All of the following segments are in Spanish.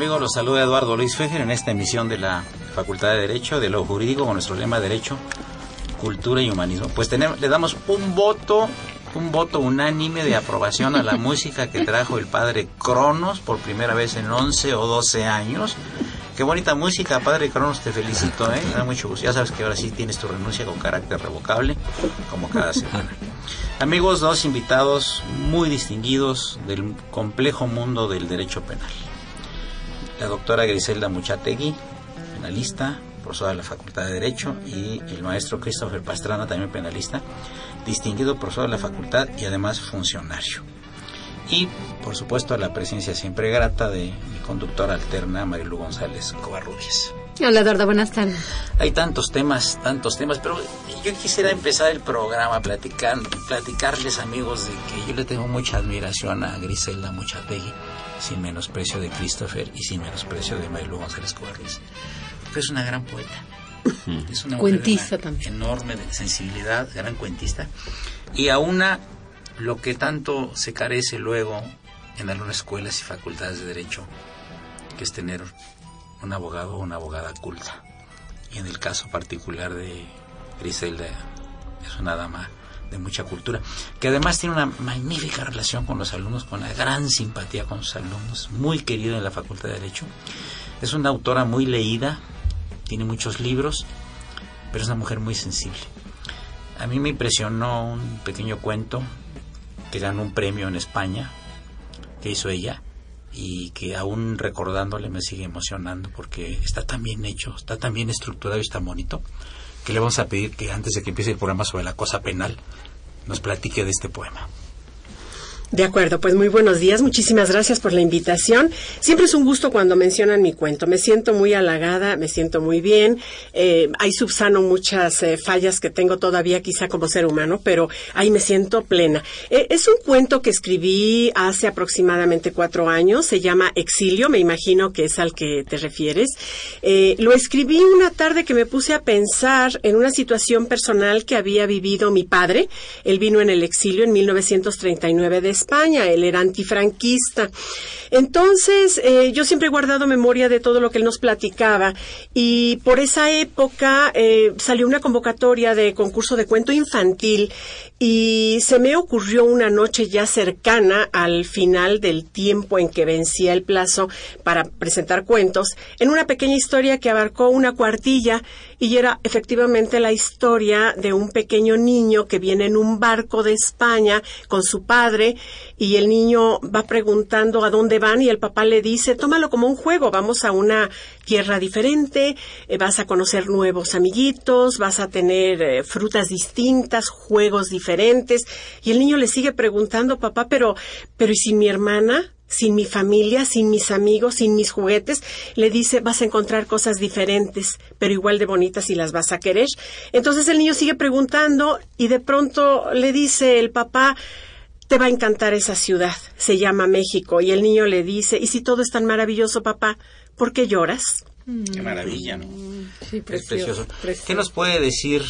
Amigos? Los saluda Eduardo Luis Fejer en esta emisión de la Facultad de Derecho, de lo jurídico, con nuestro lema Derecho, Cultura y Humanismo. Pues tenemos, le damos un voto, un voto unánime de aprobación a la música que trajo el padre Cronos por primera vez en 11 o 12 años. Qué bonita música, padre Cronos, te felicito, ¿eh? Me da mucho gusto. Ya sabes que ahora sí tienes tu renuncia con carácter revocable, como cada semana. Amigos, dos invitados muy distinguidos del complejo mundo del derecho penal la doctora Griselda Muchategui, penalista, profesora de la Facultad de Derecho, y el maestro Christopher Pastrana, también penalista, distinguido profesor de la facultad y además funcionario. Y, por supuesto, la presencia siempre grata de mi conductora alterna, Marilu González Covarrubias. Hola, Eduardo, buenas tardes. Hay tantos temas, tantos temas, pero yo quisiera empezar el programa platicando, platicarles, amigos, de que yo le tengo mucha admiración a Griselda Muchategui sin menosprecio de Christopher y sin menosprecio de Marilu González Covarrubias. Es una gran poeta. Es una Cuentista mujer también. enorme de sensibilidad, gran cuentista. Y a una, lo que tanto se carece luego en algunas escuelas y facultades de Derecho, que es tener un abogado o una abogada culta. Y en el caso particular de Griselda, es una dama de mucha cultura, que además tiene una magnífica relación con los alumnos, con la gran simpatía con sus alumnos, muy querida en la Facultad de Derecho. Es una autora muy leída, tiene muchos libros, pero es una mujer muy sensible. A mí me impresionó un pequeño cuento que ganó un premio en España, que hizo ella, y que aún recordándole me sigue emocionando porque está tan bien hecho, está tan bien estructurado y está bonito, que le vamos a pedir que antes de que empiece el programa sobre la cosa penal, nos platique de este poema. De acuerdo, pues muy buenos días. Muchísimas gracias por la invitación. Siempre es un gusto cuando mencionan mi cuento. Me siento muy halagada, me siento muy bien. Eh, ahí subsano muchas eh, fallas que tengo todavía quizá como ser humano, pero ahí me siento plena. Eh, es un cuento que escribí hace aproximadamente cuatro años. Se llama Exilio, me imagino que es al que te refieres. Eh, lo escribí una tarde que me puse a pensar en una situación personal que había vivido mi padre. Él vino en el exilio en 1939 de España, él era antifranquista. Entonces, eh, yo siempre he guardado memoria de todo lo que él nos platicaba y por esa época eh, salió una convocatoria de concurso de cuento infantil y se me ocurrió una noche ya cercana al final del tiempo en que vencía el plazo para presentar cuentos, en una pequeña historia que abarcó una cuartilla y era efectivamente la historia de un pequeño niño que viene en un barco de España con su padre y el niño va preguntando a dónde van y el papá le dice, tómalo como un juego, vamos a una tierra diferente, eh, vas a conocer nuevos amiguitos, vas a tener eh, frutas distintas, juegos diferentes y el niño le sigue preguntando, papá, pero pero ¿y sin mi hermana? sin mi familia, sin mis amigos, sin mis juguetes, le dice vas a encontrar cosas diferentes, pero igual de bonitas y las vas a querer. Entonces el niño sigue preguntando y de pronto le dice el papá, te va a encantar esa ciudad, se llama México. Y el niño le dice, ¿y si todo es tan maravilloso, papá, por qué lloras? Qué maravilla, ¿no? Sí, Es precioso, precioso. ¿Qué nos puede decir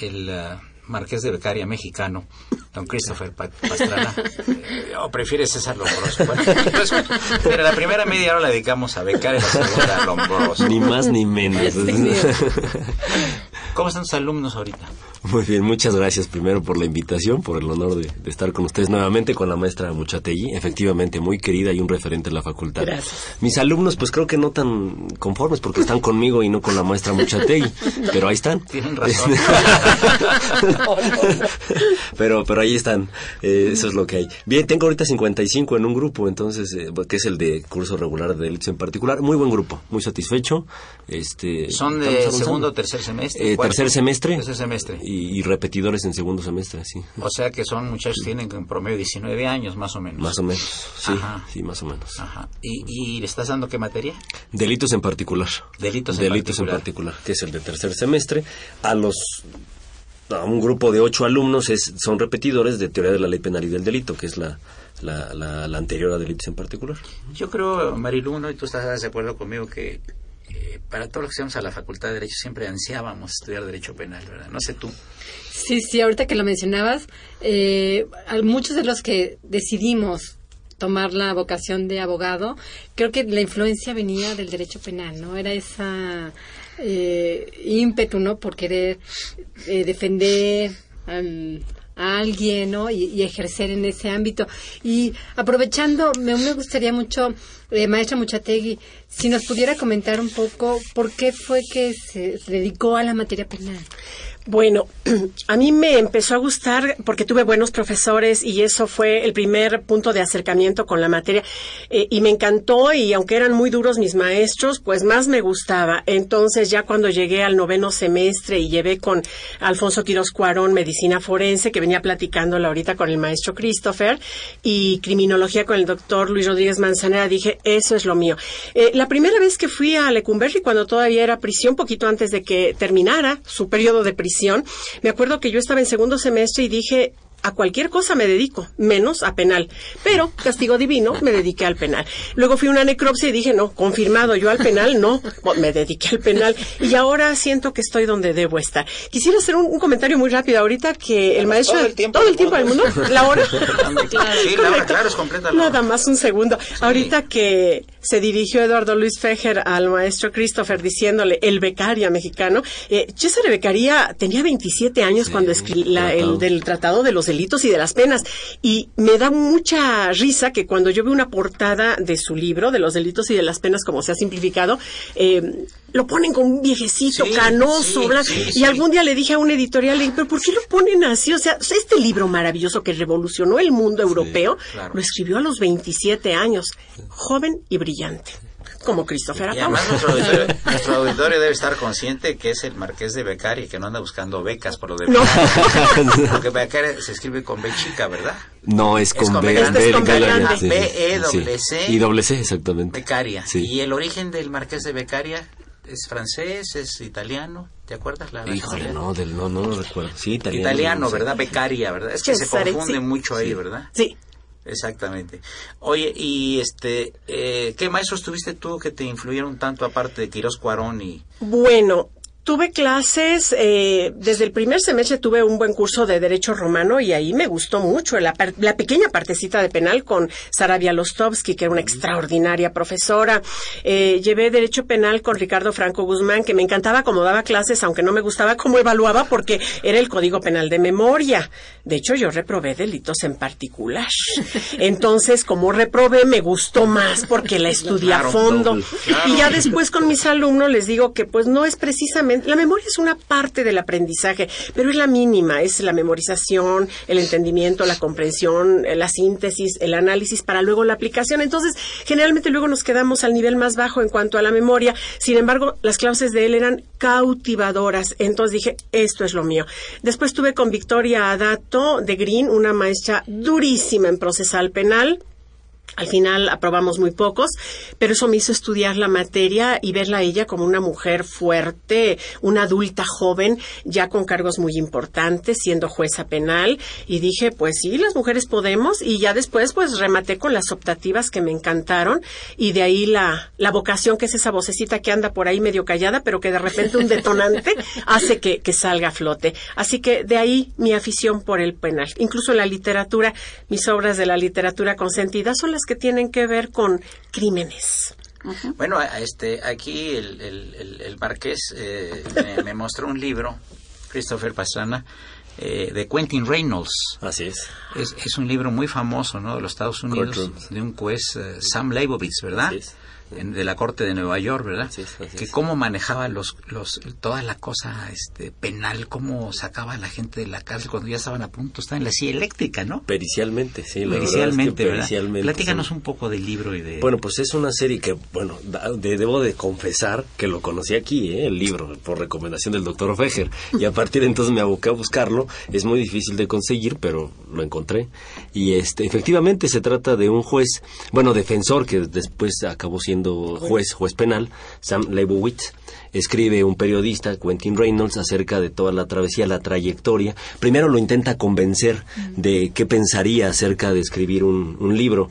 el, uh, marqués de Becaria mexicano, don Christopher Pastrana, o prefiere César Lombroso. Bueno, pero la primera media hora la dedicamos a Becaria y la segunda a Lombroso. Ni más ni menos. ¿Cómo están tus alumnos ahorita? Muy bien, muchas gracias primero por la invitación, por el honor de, estar con ustedes nuevamente con la maestra Muchategui, efectivamente muy querida y un referente en la facultad. Gracias. Mis alumnos, pues creo que no tan conformes porque están conmigo y no con la maestra Muchategui, pero ahí están. Tienen razón. pero, pero ahí están, eh, eso es lo que hay. Bien, tengo ahorita 55 en un grupo, entonces, eh, que es el de curso regular de delitos en particular. Muy buen grupo, muy satisfecho. Este, ¿Son de segundo o tercer semestre? Eh, tercer semestre. Tercer semestre y, repetidores en segundo semestre, sí. O sea que son muchachos que tienen en promedio 19 años, más o menos. Más o menos, sí, sí, más o menos. Ajá. ¿Y, le estás dando qué materia? Delitos en particular. Delitos en Delitos particular. en particular, que es el de tercer semestre. A los a un grupo de ocho alumnos es, son repetidores de teoría de la ley penal y del delito, que es la, la, la, anterior a delitos en particular. Yo creo, Mariluno, y tú estás de acuerdo conmigo, que eh, para todos los que estamos a la Facultad de Derecho siempre ansiábamos estudiar Derecho Penal, ¿verdad? No sé tú. Sí, sí, ahorita que lo mencionabas, eh, muchos de los que decidimos tomar la vocación de abogado, creo que la influencia venía del derecho penal, ¿no? Era esa eh, ímpetu, ¿no? Por querer eh, defender a alguien, ¿no? Y, ejercer en ese ámbito. Y aprovechando, me, me gustaría mucho, eh, maestra Muchategui, si nos pudiera comentar un poco por qué fue que se dedicó a la materia penal. Bueno, a mí me empezó a gustar porque tuve buenos profesores y eso fue el primer punto de acercamiento con la materia eh, y me encantó y aunque eran muy duros mis maestros, pues más me gustaba. Entonces ya cuando llegué al noveno semestre y llevé con Alfonso Quiroz Cuarón medicina forense que venía platicándola ahorita con el maestro Christopher y criminología con el doctor Luis Rodríguez Manzanera, dije, eso es lo mío. Eh, la primera vez que fui a Lecumberri cuando todavía era prisión, poquito antes de que terminara su periodo de prisión, me acuerdo que yo estaba en segundo semestre y dije, a cualquier cosa me dedico, menos a penal. Pero, castigo divino, me dediqué al penal. Luego fui a una necropsia y dije, no, confirmado, yo al penal no, me dediqué al penal. Y ahora siento que estoy donde debo estar. Quisiera hacer un, comentario muy rápido ahorita que el maestro... Todo el tiempo, ¿todo el tiempo del mundo. La hora. sí, la hora, claro, es completa. Nada más un segundo. Ahorita que se dirigió Eduardo Luis Fejer al maestro Christopher diciéndole el becaria mexicano. Eh, César Becaria tenía 27 años cuando escribió el del Tratado de los Delitos y de las Penas. Y me da mucha risa que cuando yo veo una portada de su libro de los delitos y de las penas como se ha simplificado, eh, lo ponen con un viejecito canoso, y algún día le dije a un editorial, pero ¿por qué lo ponen así? O sea, este libro maravilloso que revolucionó el mundo europeo, lo escribió a los 27 años, joven y brillante como Christopher Y además nuestro auditorio, debe estar consciente que es el marqués de Becari, que no anda buscando becas por lo de no. Porque Becari se escribe con B chica, ¿verdad? No, es con, B, este es con B, B, E, C. Y doble C, exactamente. Becaria. ¿Y el origen del marqués de Becaria? ¿Es francés? ¿Es italiano? ¿Te acuerdas la Híjole, no, del, no, no lo recuerdo. Sí, italiano. Italiano, ¿verdad? Becaria, ¿verdad? Es que se confunde mucho ahí, ¿verdad? Sí. Exactamente. Oye, y este, eh, ¿qué maestros tuviste tú que te influyeron tanto aparte de Quirós Cuarón y... Bueno, Tuve clases, eh, desde el primer semestre tuve un buen curso de Derecho Romano y ahí me gustó mucho la, pequeña partecita de penal con Sara Bialostovsky, que era una extraordinaria profesora. Eh, llevé Derecho Penal con Ricardo Franco Guzmán, que me encantaba cómo daba clases, aunque no me gustaba cómo evaluaba porque era el Código Penal de memoria. De hecho, yo reprobé delitos en particular. Entonces, como reprobé, me gustó más porque la estudié a fondo. Y ya después con mis alumnos les digo que pues no es precisamente la memoria es una parte del aprendizaje, pero es la mínima, es la memorización, el entendimiento, la comprensión, eh, la síntesis, el análisis para luego la aplicación. Entonces, generalmente luego nos quedamos al nivel más bajo en cuanto a la memoria. Sin embargo, las clases de él eran cautivadoras. Entonces dije, esto es lo mío. Después tuve con Victoria Adato de Green, una maestra durísima en procesal penal Al final aprobamos muy pocos, pero eso me hizo estudiar la materia y verla a ella como una mujer fuerte, una adulta joven, ya con cargos muy importantes, siendo jueza penal. Y dije, pues sí, las mujeres podemos. Y ya después, pues rematé con las optativas que me encantaron. Y de ahí la, la vocación, que es esa vocecita que anda por ahí medio callada, pero que de repente un detonante hace que, que salga a flote. Así que de ahí mi afición por el penal. Incluso la literatura, mis obras de la literatura consentida son las que tienen que ver con crímenes. Bueno, este, aquí el, el, el, Marqués eh, me, me, mostró un libro, Christopher Pastrana, eh, de Quentin Reynolds. Así es. es. es. un libro muy famoso, ¿no? De los Estados Unidos, de un juez, uh, Sam Leibovitz, ¿verdad? Así es de la corte de Nueva York, ¿verdad? Sí, sí, sí, que cómo manejaba los, los, toda la cosa este, penal, cómo sacaba a la gente de la cárcel cuando ya estaban a punto, estaban en la silla eléctrica, ¿no? Pericialmente, sí. La pericialmente, verdad, es que pericialmente Platícanos un poco del libro y de... Bueno, pues es una serie que, bueno, de, debo de confesar que lo conocí aquí, ¿eh? el libro, por recomendación del doctor Fejer, y a partir de entonces me aboqué a buscarlo. Es muy difícil de conseguir, pero lo encontré. Y este, efectivamente se trata de un juez, bueno, defensor que después acabó siendo juez, juez penal, Sam Leibowitz, escribe un periodista, Quentin Reynolds, acerca de toda la travesía, la trayectoria. Primero lo intenta convencer de qué pensaría acerca de escribir un, un libro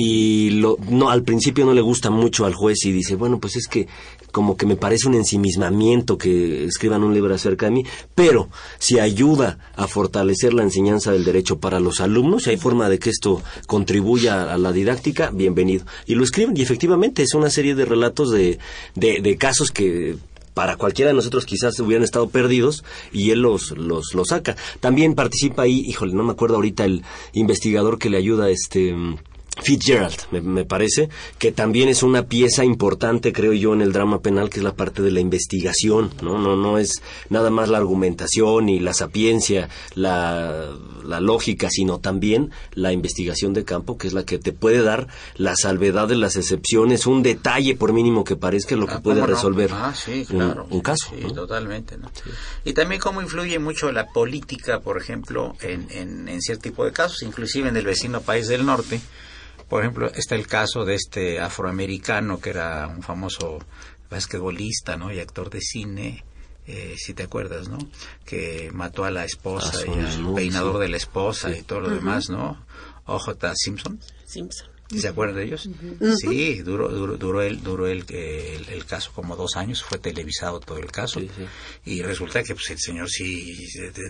y lo, no al principio no le gusta mucho al juez y dice bueno pues es que como que me parece un ensimismamiento que escriban un libro acerca de mí pero si ayuda a fortalecer la enseñanza del derecho para los alumnos si hay forma de que esto contribuya a la didáctica bienvenido y lo escriben y efectivamente es una serie de relatos de, de, de casos que para cualquiera de nosotros quizás hubieran estado perdidos y él los, los, los saca. También participa ahí, híjole, no me acuerdo ahorita el investigador que le ayuda, este Fitzgerald, me, me, parece, que también es una pieza importante, creo yo, en el drama penal, que es la parte de la investigación, ¿no? No, no es nada más la argumentación y la sapiencia, la, la lógica, sino también la investigación de campo, que es la que te puede dar la salvedad de las excepciones, un detalle, por mínimo que parezca, lo que Ah, puede resolver Ah, sí, claro. un, un caso. Sí, ¿no? totalmente. ¿no? Y también cómo influye mucho la política, por ejemplo, en, en, en cierto tipo de casos, inclusive en el vecino país del norte. Por ejemplo, está el caso de este afroamericano que era un famoso basquetbolista ¿no? y actor de cine, eh, si te acuerdas, ¿no? Que mató a la esposa Ah, y al peinador sí. de la esposa Sí. y todo lo demás, ¿no? O.J. Simpson. Simpson. ¿Se acuerdan de ellos? Sí, duró, duró, duró, el, duró el, el, el caso como dos años, fue televisado todo el caso. Sí, sí. Y resulta que pues, el señor sí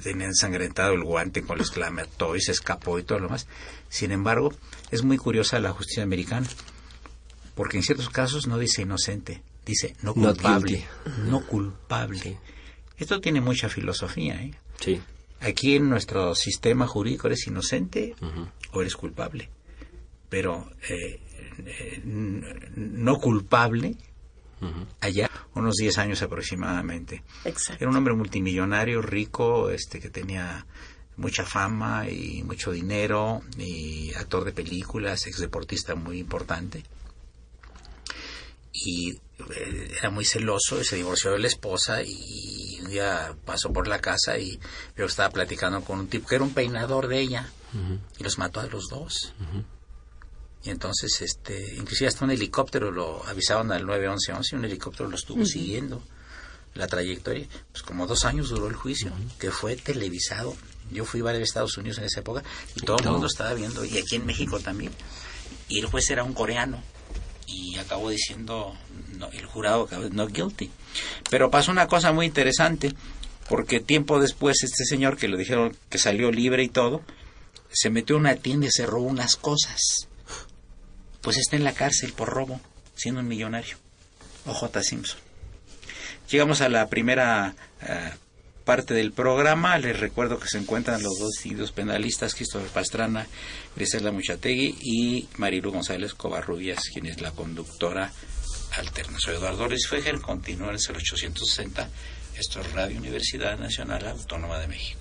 tenía ensangrentado el guante con la mató y se escapó y todo lo demás. Sin embargo, es muy curiosa la justicia americana, porque en ciertos casos no dice inocente, dice no Not culpable. guilty. No culpable. Esto tiene mucha filosofía, ¿eh? Sí. Aquí en nuestro sistema jurídico eres inocente o eres culpable. Pero eh, eh, no culpable, allá, unos 10 años aproximadamente. Exacto. Era un hombre multimillonario, rico, este que tenía mucha fama y mucho dinero, y actor de películas, ex deportista muy importante. Y eh, era muy celoso, y se divorció de la esposa y un día pasó por la casa y yo estaba platicando con un tipo que era un peinador de ella y los mató a los dos. Y entonces, este, inclusive hasta un helicóptero lo avisaron al 911 y un helicóptero lo estuvo siguiendo la trayectoria. Pues como dos años duró el juicio, que fue televisado. Yo fui a Estados Unidos en esa época y todo el mundo estaba viendo, y aquí en México también. Y el juez era un coreano y acabó diciendo, no, el jurado acabó no guilty. Pero pasó una cosa muy interesante, porque tiempo después este señor que le dijeron que salió libre y todo, se metió a una tienda y se robó unas cosas. Pues está en la cárcel por robo, siendo un millonario. O.J. Simpson. Llegamos a la primera eh, parte del programa. Les recuerdo que se encuentran los dos distintos penalistas, Christopher Pastrana, Grisela Muchategui y Marilu González Covarrubias, quien es la conductora alterna. Soy Eduardo Luis Fejer, continúa en el 0860. Esto es Radio Universidad Nacional Autónoma de México.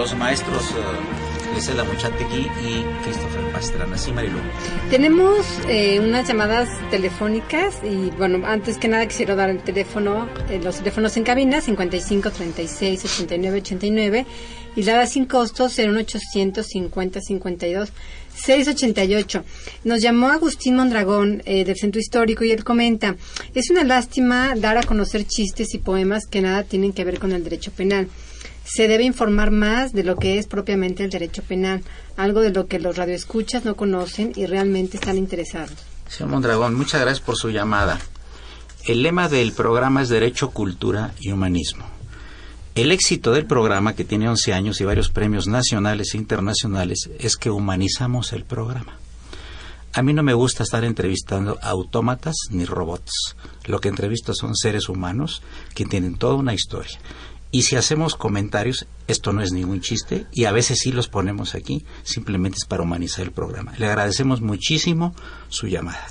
Los maestros uh, Gisela Muchategui y Christopher Pastrana. Sí, Marilu. Tenemos eh, unas llamadas telefónicas y bueno, antes que nada quisiera dar el teléfono, eh, los teléfonos en cabina 55 36 89 89 y la sin costo 01800 50 52 688. Nos llamó Agustín Mondragón eh, del Centro Histórico y él comenta, es una lástima dar a conocer chistes y poemas que nada tienen que ver con el derecho penal. Se debe informar más de lo que es propiamente el derecho penal, algo de lo que los radioescuchas no conocen y realmente están interesados. Señor Mondragón, muchas gracias por su llamada. El lema del programa es Derecho, Cultura y Humanismo. El éxito del programa, que tiene 11 años y varios premios nacionales e internacionales, es que humanizamos el programa. A mí no me gusta estar entrevistando autómatas ni robots. Lo que entrevisto son seres humanos que tienen toda una historia. Y si hacemos comentarios, esto no es ningún chiste y a veces sí los ponemos aquí, simplemente es para humanizar el programa. Le agradecemos muchísimo su llamada.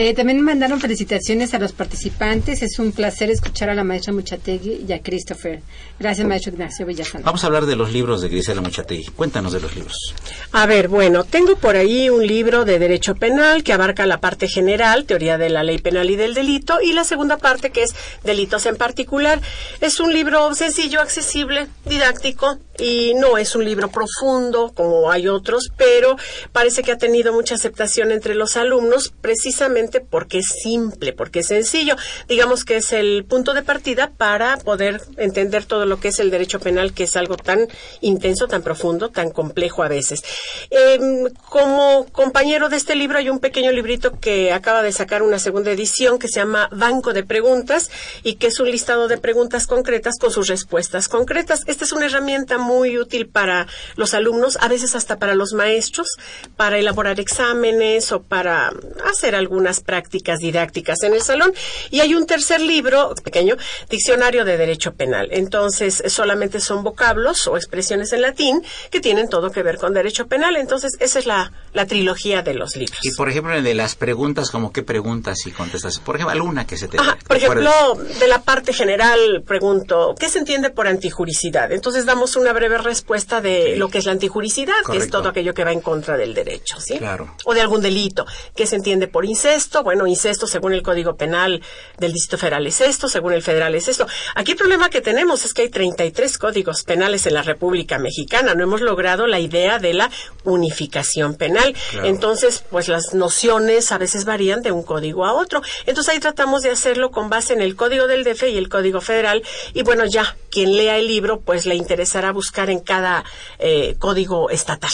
Eh, también mandaron felicitaciones a los participantes. Es un placer escuchar a la maestra Muchategui y a Christopher. Gracias, maestro Ignacio Villasana. Vamos a hablar de los libros de Grisela Muchategui. Cuéntanos de los libros. A ver, bueno, tengo por ahí un libro de Derecho Penal que abarca la parte general, teoría de la ley penal y del delito, y la segunda parte que es delitos en particular. Es un libro sencillo, accesible, didáctico, y no es un libro profundo como hay otros, pero parece que ha tenido mucha aceptación entre los alumnos precisamente porque es simple, porque es sencillo. Digamos que es el punto de partida para poder entender todo lo que es el derecho penal, que es algo tan intenso, tan profundo, tan complejo a veces. Em, como compañero de este libro hay un pequeño librito que acaba de sacar una segunda edición que se llama Banco de Preguntas y que es un listado de preguntas concretas con sus respuestas concretas. Esta es una herramienta muy útil para los alumnos, a veces hasta para los maestros, para elaborar exámenes o para hacer prácticas didácticas en el salón. Y hay un tercer libro, pequeño, Diccionario de Derecho Penal. Entonces, solamente son vocablos o expresiones en latín que tienen todo que ver con derecho penal. Entonces, esa es la, la trilogía de los libros. Y por ejemplo, el de las preguntas, como qué preguntas y contestas. Por ejemplo, alguna que se te. Ajá, por ejemplo, de la parte general pregunto, ¿qué se entiende por antijuricidad? Entonces damos una breve respuesta de lo que es la antijuricidad, que es todo aquello que va en contra del derecho, ¿sí? Claro. O de algún delito. ¿Qué se entiende por incesto? Bueno, incesto según el Código Penal del Distrito Federal es esto, según el federal es esto. Aquí el problema que tenemos es que hay 33 códigos penales en la República Mexicana. No hemos logrado la idea de la unificación penal. Claro. Entonces, pues las nociones a veces varían de un código a otro. Entonces ahí tratamos de hacerlo con base en el código del DF y el código federal. Y bueno, ya, quien lea el libro, pues le interesará buscar en cada eh, código estatal.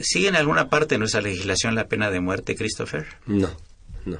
¿Sigue en alguna parte de nuestra legislación la pena de muerte, Christopher? No, no.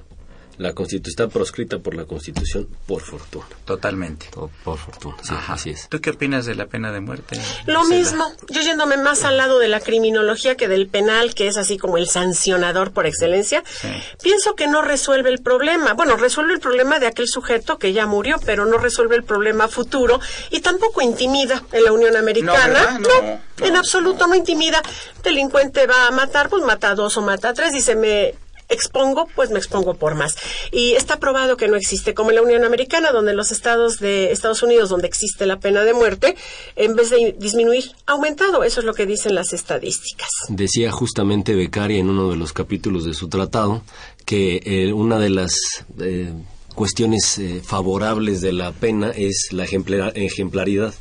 La Constitución está proscrita por la Constitución por fortuna. Totalmente. Por fortuna, sí, Ajá. así es. ¿Tú qué opinas de la pena de muerte? Lo Marcela? mismo, yo yéndome más al lado de la criminología que del penal, que es así como el sancionador por excelencia, Sí. pienso que no resuelve el problema. Bueno, resuelve el problema de aquel sujeto que ya murió, pero no resuelve el problema futuro y tampoco intimida en la Unión Americana. No, no, en absoluto no intimida. Delincuente va a matar, pues mata a dos o mata a tres, dice me expongo, pues me expongo por más. Y está probado que no existe, como en la Unión Americana, donde los estados de Estados Unidos, donde existe la pena de muerte, en vez de disminuir, ha aumentado. Eso es lo que dicen las estadísticas. Decía justamente Beccaria en uno de los capítulos de su tratado que eh, una de las eh, cuestiones eh, favorables de la pena es la ejemplar- ejemplaridad.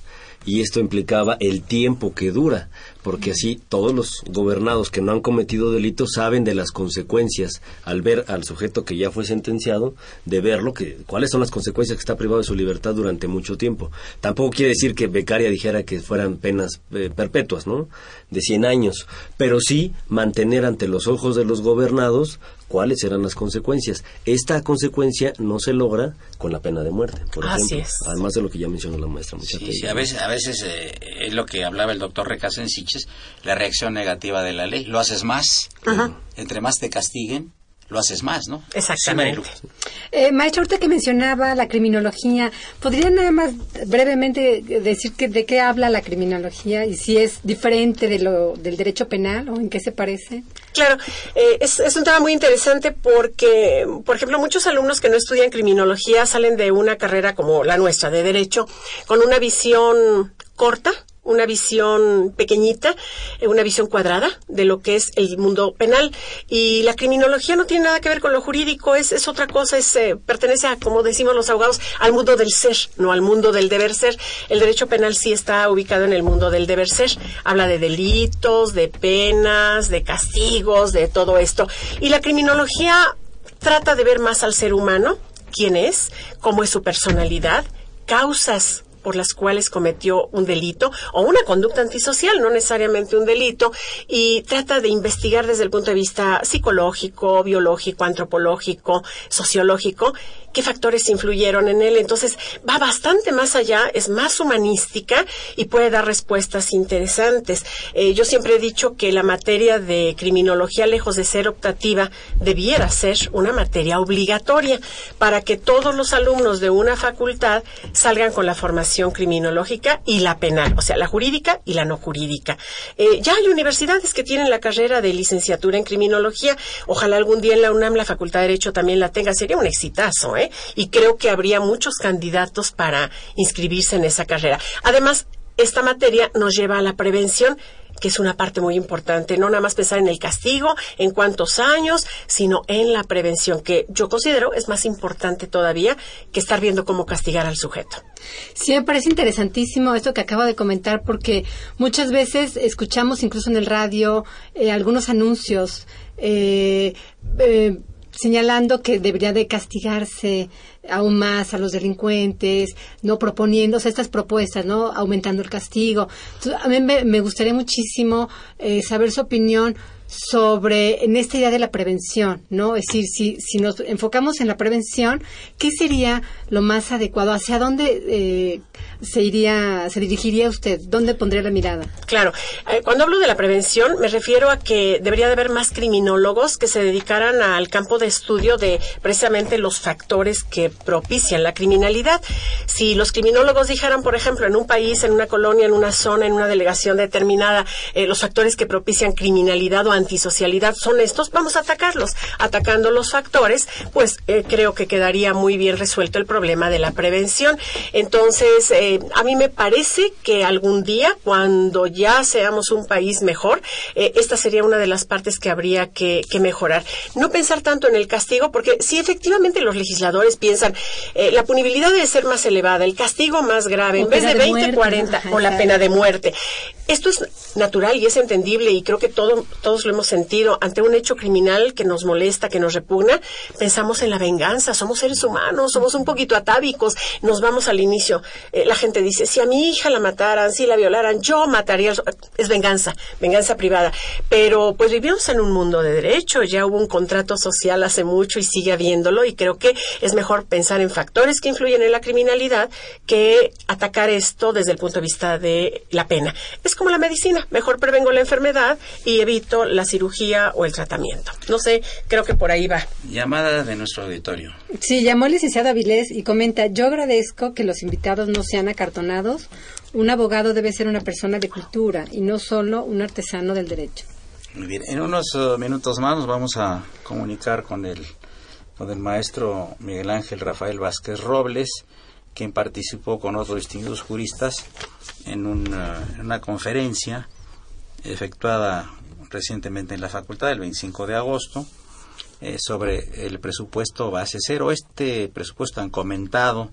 Y esto implicaba el tiempo que dura, porque así todos los gobernados que no han cometido delitos saben de las consecuencias al ver al sujeto que ya fue sentenciado, de verlo, que, cuáles son las consecuencias que está privado de su libertad durante mucho tiempo. Tampoco quiere decir que Becaria dijera que fueran penas eh, perpetuas, ¿no? De 100 años, pero sí mantener ante los ojos de los gobernados cuáles serán las consecuencias. Esta consecuencia no se logra con la pena de muerte, por Así ejemplo. es. Además de lo que ya mencionó la maestra Sí, sí, a veces, a veces eh, es lo que hablaba el doctor Recasensiches, la reacción negativa de la ley. Lo haces más, entre más te castiguen, lo haces más, ¿no? Exactamente. Sí. Eh, maestro, ahorita que mencionaba la criminología, ¿podría nada más brevemente decir que, de qué habla la criminología y si es diferente de lo, del derecho penal o en qué se parece? Claro, eh, es, es un tema muy interesante porque, por ejemplo, muchos alumnos que no estudian criminología salen de una carrera como la nuestra, de derecho, con una visión corta, una visión pequeñita, eh, una visión cuadrada de lo que es el mundo penal. Y la criminología no tiene nada que ver con lo jurídico, es, es otra cosa, es, eh, pertenece a, como decimos los abogados, al mundo del ser, no al mundo del deber ser. El derecho penal sí está ubicado en el mundo del deber ser. Habla de delitos, de penas, de castigos, de todo esto. Y la criminología trata de ver más al ser humano, quién es, cómo es su personalidad, causas por las cuales cometió un delito o una conducta antisocial, no necesariamente un delito, y trata de investigar desde el punto de vista psicológico, biológico, antropológico, sociológico, qué factores influyeron en él. Entonces, va bastante más allá, es más humanística y puede dar respuestas interesantes. Eh, yo siempre he dicho que la materia de criminología, lejos de ser optativa, debiera ser una materia obligatoria para que todos los alumnos de una facultad salgan con la formación criminológica y la penal, o sea, la jurídica y la no jurídica. Eh, ya hay universidades que tienen la carrera de licenciatura en criminología. Ojalá algún día en la UNAM la Facultad de Derecho también la tenga. Sería un exitazo, ¿eh? Y creo que habría muchos candidatos para inscribirse en esa carrera. Además, esta materia nos lleva a la prevención que es una parte muy importante, no nada más pensar en el castigo, en cuántos años, sino en la prevención, que yo considero es más importante todavía que estar viendo cómo castigar al sujeto. Sí, me parece interesantísimo esto que acaba de comentar porque muchas veces escuchamos incluso en el radio eh, algunos anuncios eh, eh, señalando que debería de castigarse aún más a los delincuentes, no proponiendo estas propuestas, no aumentando el castigo. A mí me, me gustaría muchísimo eh, saber su opinión sobre en esta idea de la prevención, ¿no? Es decir, si, si nos enfocamos en la prevención, ¿qué sería lo más adecuado? ¿Hacia dónde eh, se iría, se dirigiría usted? ¿Dónde pondría la mirada? Claro, eh, cuando hablo de la prevención me refiero a que debería de haber más criminólogos que se dedicaran al campo de estudio de precisamente los factores que propician la criminalidad. Si los criminólogos dijeran, por ejemplo, en un país, en una colonia, en una zona, en una delegación determinada, eh, los factores que propician criminalidad o antisocialidad son estos, vamos a atacarlos. Atacando los factores, pues eh, creo que quedaría muy bien resuelto el problema de la prevención. Entonces, eh, a mí me parece que algún día, cuando ya seamos un país mejor, eh, esta sería una de las partes que habría que, que mejorar. No pensar tanto en el castigo, porque si efectivamente los legisladores piensan, eh, la punibilidad debe ser más elevada, el castigo más grave, O en vez de pena de 20, muerte, 40, ajá, o la pena de muerte. Esto es natural y es entendible y creo que todo, todos lo hemos sentido. Ante un hecho criminal que nos molesta, que nos repugna, pensamos en la venganza. Somos seres humanos, somos un poquito atávicos. Nos vamos al inicio. Eh, la gente dice, si a mi hija la mataran, si la violaran, yo mataría. Es venganza, venganza privada. Pero pues vivimos en un mundo de derecho. Ya hubo un contrato social hace mucho y sigue habiéndolo y creo que es mejor pensar en factores que influyen en la criminalidad que atacar esto desde el punto de vista de la pena. Como la medicina, mejor prevengo la enfermedad y evito la cirugía o el tratamiento. No sé, creo que por ahí va. Llamada de nuestro auditorio. Sí, llamó el licenciado Avilés y comenta, yo agradezco que los invitados no sean acartonados. Un abogado debe ser una persona de cultura y no solo un artesano del derecho. Muy bien, en unos eh, minutos más nos vamos a comunicar con el, con el maestro Miguel Ángel Rafael Vázquez Robles, quien participó con otros distinguidos juristas en una, en una conferencia efectuada recientemente en la facultad el 25 de agosto eh, sobre el presupuesto base cero. Este presupuesto han comentado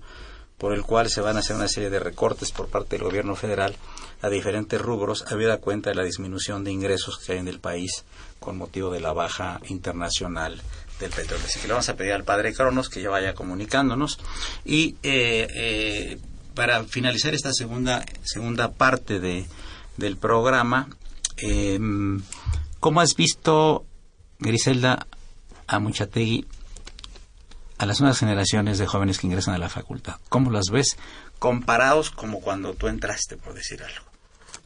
por el cual se van a hacer una serie de recortes por parte del gobierno federal a diferentes rubros, habida cuenta de la disminución de ingresos que hay en el país con motivo de la baja internacional del petróleo. Así que le vamos a pedir al padre Cronos que ya vaya comunicándonos. Y eh, eh, para finalizar esta segunda, segunda parte de, del programa, eh, ¿cómo has visto, Griselda, a Muchategui a las nuevas generaciones de jóvenes que ingresan a la facultad? ¿Cómo las ves comparados como cuando tú entraste, por decir algo?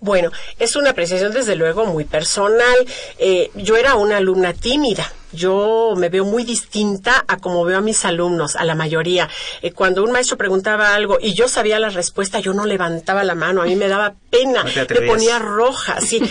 Bueno, es una apreciación desde luego muy personal. Eh, yo era una alumna tímida. Yo me veo muy distinta a como veo a mis alumnos, a la mayoría. Eh, cuando un maestro preguntaba algo y yo sabía la respuesta, yo no levantaba la mano. A mí me daba pena, No me ponía roja. Sí.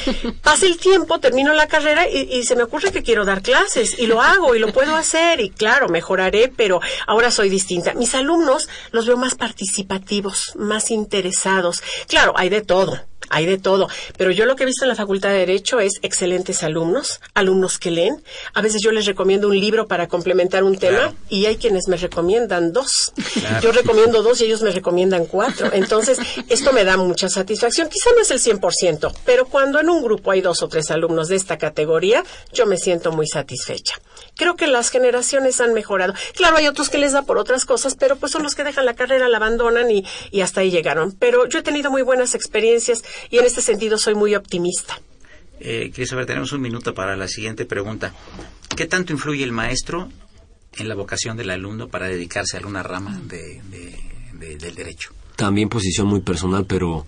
Pasa el tiempo, termino la carrera y, y se me ocurre que quiero dar clases y lo hago y lo puedo hacer y claro, mejoraré, pero ahora soy distinta. Mis alumnos los veo más participativos, más interesados. Claro, hay de todo. Hay de todo, pero yo lo que he visto en la Facultad de Derecho es excelentes alumnos, alumnos que leen. A veces yo les recomiendo un libro para complementar un tema Claro. y hay quienes me recomiendan dos. Claro. Yo recomiendo dos y ellos me recomiendan cuatro. Entonces, esto me da mucha satisfacción. Quizá no es el 100%, pero cuando en un grupo hay dos o tres alumnos de esta categoría, yo me siento muy satisfecha. Creo que las generaciones han mejorado. Claro, hay otros que les da por otras cosas, pero pues son los que dejan la carrera, la abandonan y, y hasta ahí llegaron. Pero yo he tenido muy buenas experiencias y en este sentido soy muy optimista. Eh, quería saber, tenemos un minuto para la siguiente pregunta. ¿Qué tanto influye el maestro en la vocación del alumno para dedicarse a alguna rama de, de- de- del derecho? También posición muy personal, pero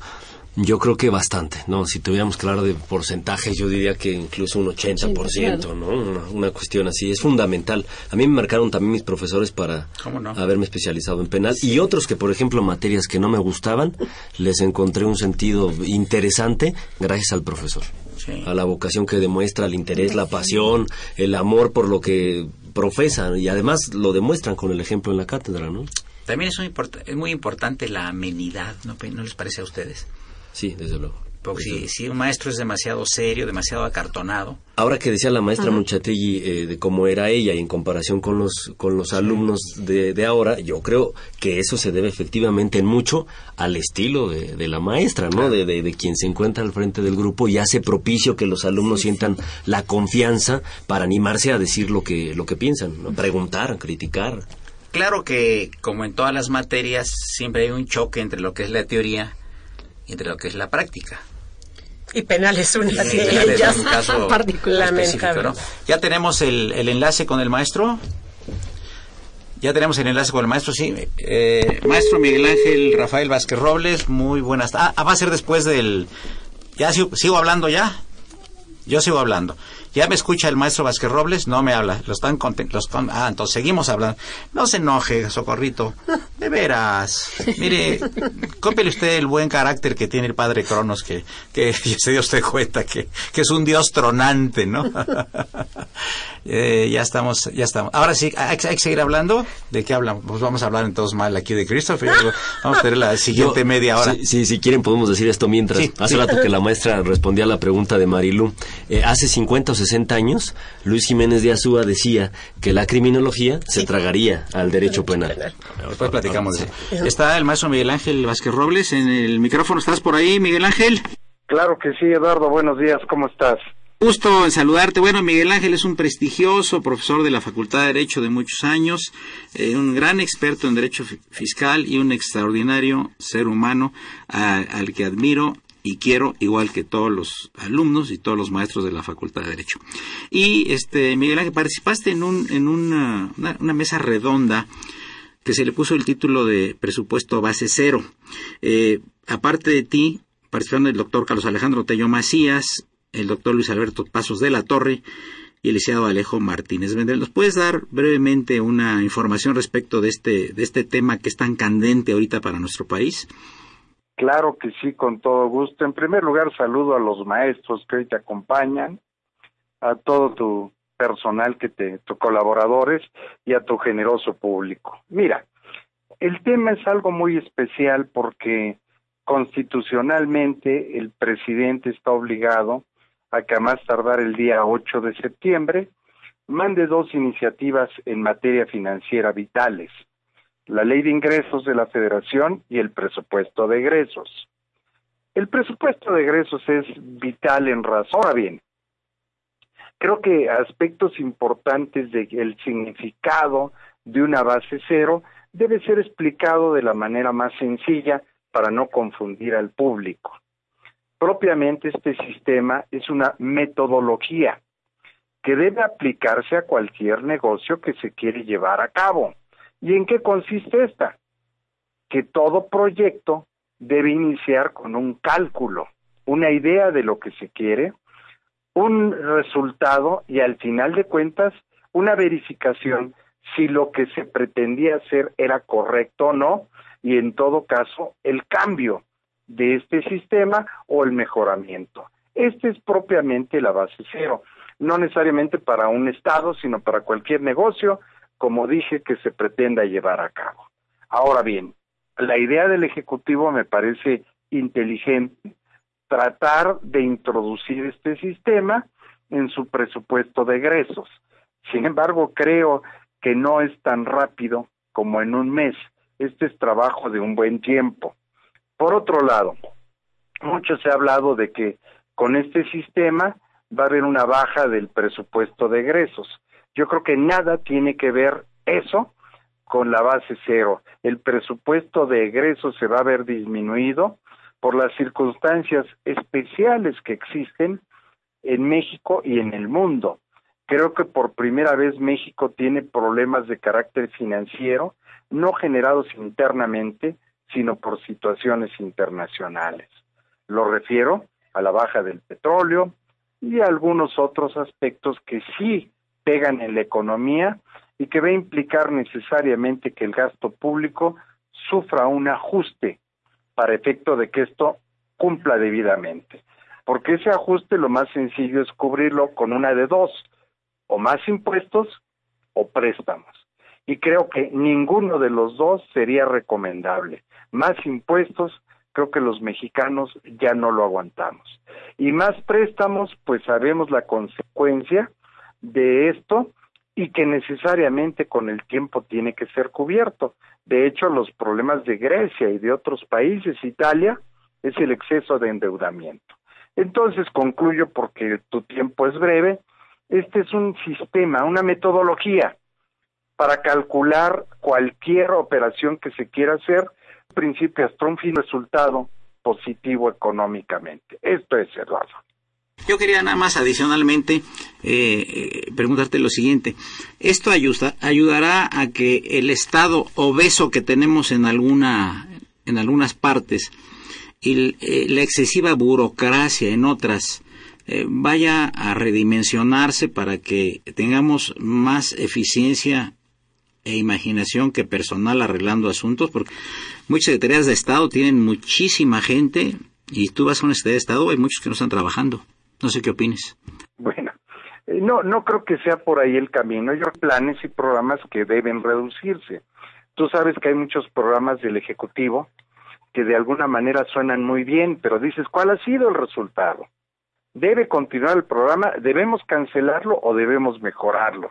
yo creo que bastante, ¿no? Si tuviéramos claro de porcentajes, yo diría que incluso un 80%, ¿no? Una, una cuestión así. Es fundamental. A mí me marcaron también mis profesores para ¿Cómo no? haberme especializado en penal y otros que, por ejemplo, materias que no me gustaban, les encontré un sentido interesante gracias al profesor. Sí. A la vocación que demuestra, el interés, la pasión, el amor por lo que profesan y además lo demuestran con el ejemplo en la cátedra, ¿no? También es muy, import- es muy importante la amenidad, ¿no, pe- ¿no les parece a ustedes? Sí, desde luego. Porque si, si un maestro es demasiado serio, demasiado acartonado, Ahora que decía la maestra Muchategui eh, de cómo era ella y en comparación con los, con los alumnos de, de ahora, yo creo que eso se debe efectivamente en mucho al estilo de, de la maestra, ¿no? De, de, de quien se encuentra al frente del grupo y hace propicio que los alumnos sientan la confianza para animarse a decir lo que, lo que piensan, ¿no? preguntar, criticar. claro que como en todas las materias siempre hay un choque entre lo que es la teoría entre lo que es la práctica. Y penal es una Sí, de penal es ellas. un caso particularmente. ¿no? Ya tenemos el, el enlace con el maestro. Ya tenemos el enlace con el maestro, sí. Eh, maestro Miguel Ángel Rafael Vázquez Robles, muy buenas. Ah, ah, va a ser después del. Ya sigo, sigo hablando ya. Yo sigo hablando. ¿Ya me escucha el maestro Vázquez Robles? No me habla. Lo están los con- Ah, entonces seguimos hablando. No se enoje, Socorrito. De veras. Mire, cópiele usted el buen carácter que tiene el padre Cronos, que, que se dio usted cuenta que, que es un dios tronante, ¿no? Eh, ya estamos, ya estamos. Ahora sí, hay, que- hay que seguir hablando. ¿De qué hablamos? Pues vamos a hablar entonces mal aquí de Christopher. Vamos a tener la siguiente Yo- media hora. Sí, sí, si quieren podemos decir esto mientras. Sí, Hace sí. rato que la maestra respondía a la pregunta de Marilú. Eh, hace 50 o 60 años, Luis Jiménez de Azúa decía que la criminología se tragaría al derecho penal. Después platicamos de eso. Está el maestro Miguel Ángel Vázquez Robles en el micrófono. ¿Estás por ahí, Miguel Ángel? Claro que sí, Eduardo. Buenos días. ¿Cómo estás? Gusto en saludarte. Bueno, Miguel Ángel es un prestigioso profesor de la Facultad de Derecho de muchos años, eh, un gran experto en Derecho fi- Fiscal y un extraordinario ser humano a- al que admiro y quiero, igual que todos los alumnos y todos los maestros de la Facultad de Derecho. Y, este, Miguel Ángel, participaste en, un, en una, una- mesa redonda que se le puso el título de presupuesto base cero. Eh, aparte de ti, participaron el doctor Carlos Alejandro Tello Macías, el doctor Luis Alberto Pasos de la Torre y el licenciado Alejo Martínez Vendel. ¿Nos puedes dar brevemente una información respecto de este, de este tema que es tan candente ahorita para nuestro país? Claro que sí, con todo gusto. En primer lugar, saludo a los maestros que hoy te acompañan, a todo tu personal que te, tus colaboradores y a tu generoso público. Mira, el tema es algo muy especial porque constitucionalmente el presidente está obligado a que a más tardar el día 8 de septiembre mande dos iniciativas en materia financiera vitales la ley de ingresos de la federación y el presupuesto de egresos. El presupuesto de egresos es vital en razón. Ahora bien, creo que aspectos importantes del significado de una base cero debe ser explicado de la manera más sencilla para no confundir al público. Propiamente este sistema es una metodología que debe aplicarse a cualquier negocio que se quiere llevar a cabo. ¿Y en qué consiste esta? Que todo proyecto debe iniciar con un cálculo, una idea de lo que se quiere, un resultado y al final de cuentas una verificación si lo que se pretendía hacer era correcto o no y en todo caso el cambio de este sistema o el mejoramiento. Este es propiamente la base cero, no necesariamente para un Estado, sino para cualquier negocio, como dije, que se pretenda llevar a cabo. Ahora bien, la idea del Ejecutivo me parece inteligente, tratar de introducir este sistema en su presupuesto de egresos. Sin embargo, creo que no es tan rápido como en un mes. Este es trabajo de un buen tiempo. Por otro lado, mucho se ha hablado de que con este sistema va a haber una baja del presupuesto de egresos. Yo creo que nada tiene que ver eso con la base cero. El presupuesto de egresos se va a ver disminuido por las circunstancias especiales que existen en México y en el mundo. Creo que por primera vez México tiene problemas de carácter financiero, no generados internamente, sino por situaciones internacionales. Lo refiero a la baja del petróleo y a algunos otros aspectos que sí pegan en la economía y que va a implicar necesariamente que el gasto público sufra un ajuste para efecto de que esto cumpla debidamente. Porque ese ajuste lo más sencillo es cubrirlo con una de dos, o más impuestos o préstamos. Y creo que ninguno de los dos sería recomendable. Más impuestos creo que los mexicanos ya no lo aguantamos. Y más préstamos, pues sabemos la consecuencia de esto y que necesariamente con el tiempo tiene que ser cubierto. De hecho, los problemas de Grecia y de otros países, Italia, es el exceso de endeudamiento. Entonces, concluyo porque tu tiempo es breve, este es un sistema, una metodología para calcular cualquier operación que se quiera hacer, principio hasta un fin resultado positivo económicamente. Esto es, Eduardo. Yo quería nada más adicionalmente eh, preguntarte lo siguiente. ¿Esto ayuda, ayudará a que el estado obeso que tenemos en, alguna, en algunas partes y eh, la excesiva burocracia en otras eh, vaya a redimensionarse para que tengamos más eficiencia e imaginación que personal arreglando asuntos? Porque muchas secretarías de Estado tienen muchísima gente y tú vas a una secretaría de Estado, hay muchos que no están trabajando. No sé qué opines. Bueno, eh, no, no creo que sea por ahí el camino. Hay planes y programas que deben reducirse. Tú sabes que hay muchos programas del Ejecutivo que de alguna manera suenan muy bien, pero dices, ¿cuál ha sido el resultado? ¿Debe continuar el programa? ¿Debemos cancelarlo o debemos mejorarlo?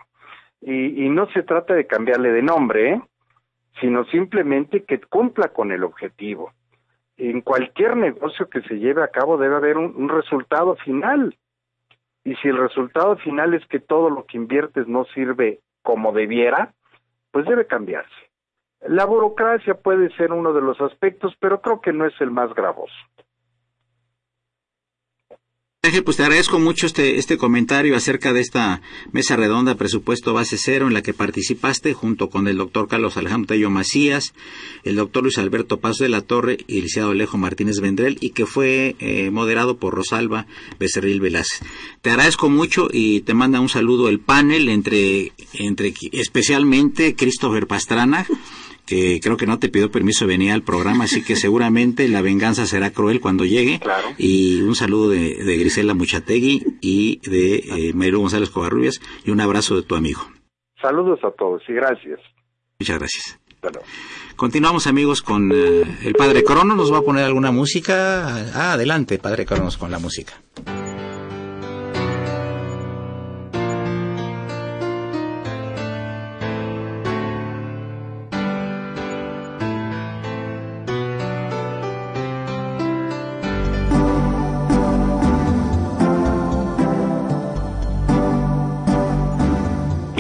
Y, y no se trata de cambiarle de nombre, ¿eh? sino simplemente que cumpla con el objetivo en cualquier negocio que se lleve a cabo debe haber un, resultado final. Y si el resultado final es que todo lo que inviertes no sirve como debiera, pues debe cambiarse. La burocracia puede ser uno de los aspectos, pero creo que no es el más gravoso pues te agradezco mucho este, este comentario acerca de esta mesa redonda presupuesto base cero en la que participaste junto con el doctor Carlos Alejandro Tello Macías, el doctor Luis Alberto Paso de la Torre y el licenciado Alejo Martínez Vendrell y que fue eh, moderado por Rosalba Becerril Velázquez. Te agradezco mucho y te manda un saludo el panel entre, entre especialmente Christopher Pastrana que creo que no te pidió permiso de venir al programa, así que seguramente la venganza será cruel cuando llegue. Y un saludo de, de Grisela Muchategui y de eh, González Covarrubias y un abrazo de tu amigo. Saludos a todos y gracias. Muchas gracias. Continuamos amigos con eh, el Padre Crono, nos va a poner alguna música. Ah, adelante, Padre Cronos, con la música.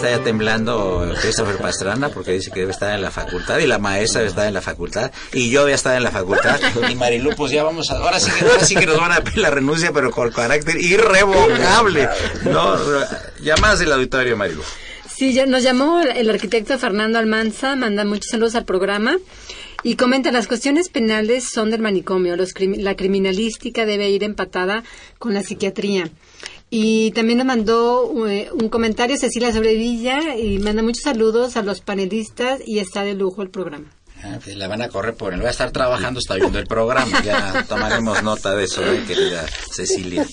Está ya temblando Christopher Pastrana porque dice que debe estar en la facultad y la maestra debe estar en la facultad y yo voy a estar en la facultad. Y Marilu pues ya vamos a, ahora sí que, ahora sí que nos van a pedir la renuncia pero con carácter irrevocable. No llamadas del auditorio Marilu. Sí, ya nos llamó el arquitecto Fernando Almanza, manda muchos saludos al programa. Y comenta, las cuestiones penales son del manicomio, los, la criminalística debe ir empatada con la psiquiatría Y también nos mandó eh, un comentario Cecilia Sobrevilla y manda muchos saludos a los panelistas y está de lujo el programa. Ah, la van a correr por él. Va a estar trabajando, está viendo el programa. Ya tomaremos nota de eso, ¿eh, querida Cecilia.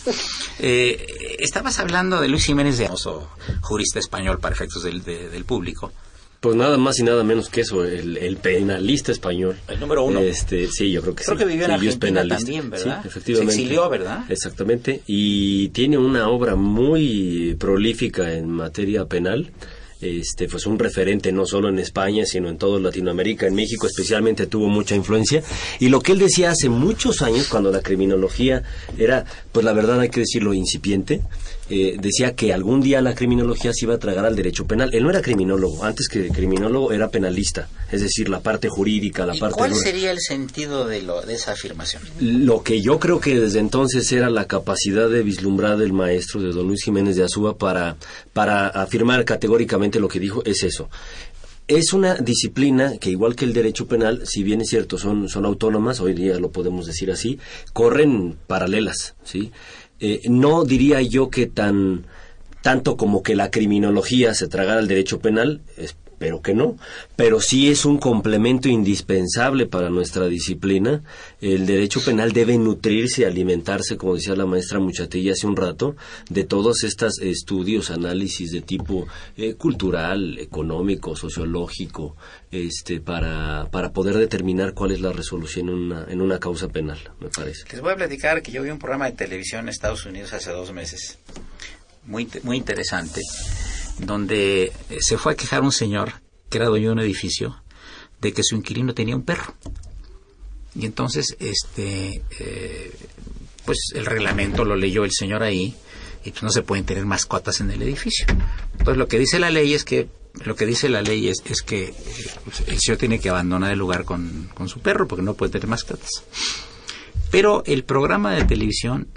Eh, estabas hablando de Luis Jiménez de Amoso, jurista español para efectos del, de- del público. Pues nada más y nada menos que eso, el, el penalista español. El número uno. Este, sí, yo creo que Creo sí. que vivió en Argentina también, ¿verdad? Sí, efectivamente. Se exilió, ¿verdad? Exactamente. Y tiene una obra muy prolífica en materia penal. Este, pues un referente no solo en España, sino en toda Latinoamérica, en México especialmente tuvo mucha influencia. Y lo que él decía hace muchos años, cuando la criminología era, pues la verdad hay que decirlo, incipiente, eh, decía que algún día la criminología se iba a tragar al derecho penal. Él no era criminólogo, antes que criminólogo era penalista, es decir, la parte jurídica, la ¿Y parte... cuál sería el sentido de, lo, de esa afirmación? Lo que yo creo que desde entonces era la capacidad de vislumbrar del maestro, de don Luis Jiménez de Azúa, para, para afirmar categóricamente lo que dijo, es eso. Es una disciplina que, igual que el derecho penal, si bien es cierto, son, son autónomas, hoy día lo podemos decir así, corren paralelas, ¿sí? Eh, no diría yo que tan tanto como que la criminología se tragara al derecho penal, espero que no, pero sí es un complemento indispensable para nuestra disciplina. El derecho penal debe nutrirse, alimentarse, como decía la maestra Muchatilla hace un rato, de todos estos estudios, análisis de tipo eh, cultural, económico, sociológico, este, para, para poder determinar cuál es la resolución en una, en una causa penal, me parece. Les voy a platicar que yo vi un programa de televisión en Estados Unidos hace dos meses, muy, muy interesante, donde eh, se fue a quejar un señor que era dueño de un edificio de que su inquilino tenía un perro. Y entonces, este, eh, pues el reglamento lo leyó el señor ahí y pues no se pueden tener mascotas en el edificio. Entonces lo que dice la ley es que lo que dice la ley es, es que eh, pues, el señor tiene que abandonar el lugar con, con su perro porque no puede tener mascotas. Pero el programa de televisión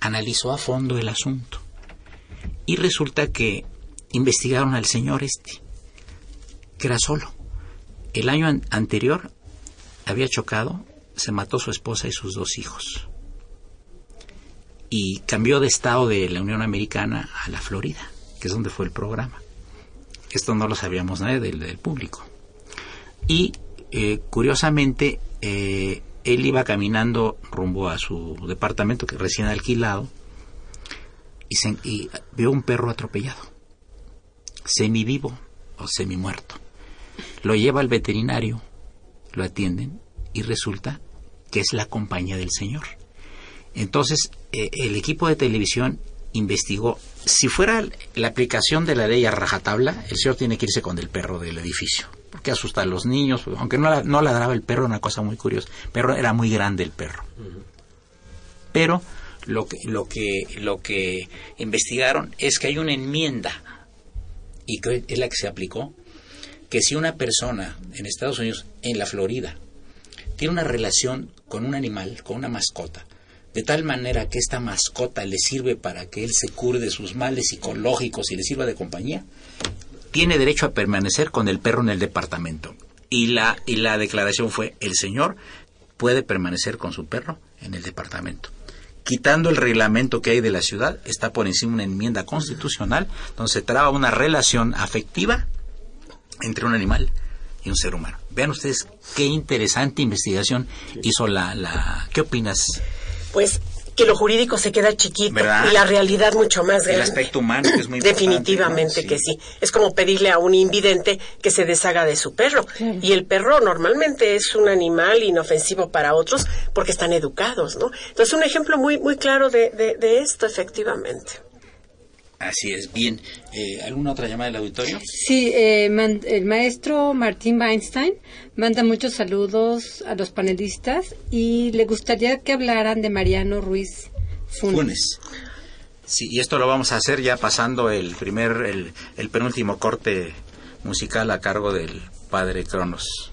analizó a fondo el asunto y resulta que investigaron al señor este, que era solo. El año an- anterior había chocado, se mató su esposa y sus dos hijos. Y cambió de estado de la Unión Americana a la Florida, que es donde fue el programa. Esto no lo sabíamos nadie del, del público. Y eh, curiosamente, eh, él iba caminando rumbo a su departamento que recién alquilado y, se- y vio un perro atropellado, semivivo o semimuerto. Lo lleva al veterinario, lo atienden y resulta que es la compañía del señor. Entonces, eh, el equipo de televisión investigó. Si fuera la aplicación de la ley a rajatabla, el señor tiene que irse con el perro del edificio. Porque asusta a los niños, aunque no, no ladraba el perro, una cosa muy curiosa. Pero era muy grande el perro. Pero lo que, lo que, lo que investigaron es que hay una enmienda, y que es la que se aplicó, que si una persona en Estados Unidos, en la Florida, tiene una relación con un animal, con una mascota, de tal manera que esta mascota le sirve para que él se cure de sus males psicológicos y le sirva de compañía, tiene derecho a permanecer con el perro en el departamento. Y la, y la declaración fue, el señor puede permanecer con su perro en el departamento. Quitando el reglamento que hay de la ciudad, está por encima una enmienda constitucional donde se traba una relación afectiva entre un animal y un ser humano. Vean ustedes qué interesante investigación hizo la... la ¿Qué opinas? Pues que lo jurídico se queda chiquito ¿Verdad? y la realidad mucho más El grande. aspecto humano, que es muy importante, Definitivamente ¿no? que sí. Es como pedirle a un invidente que se deshaga de su perro. Y el perro normalmente es un animal inofensivo para otros porque están educados, ¿no? Entonces, un ejemplo muy, muy claro de, de, de esto, efectivamente. Así es, bien. Eh, ¿Alguna otra llamada del auditorio? Sí, eh, man- el maestro Martín Weinstein manda muchos saludos a los panelistas y le gustaría que hablaran de Mariano Ruiz Funes. Funes. Sí, y esto lo vamos a hacer ya pasando el primer, el, el penúltimo corte musical a cargo del padre Cronos.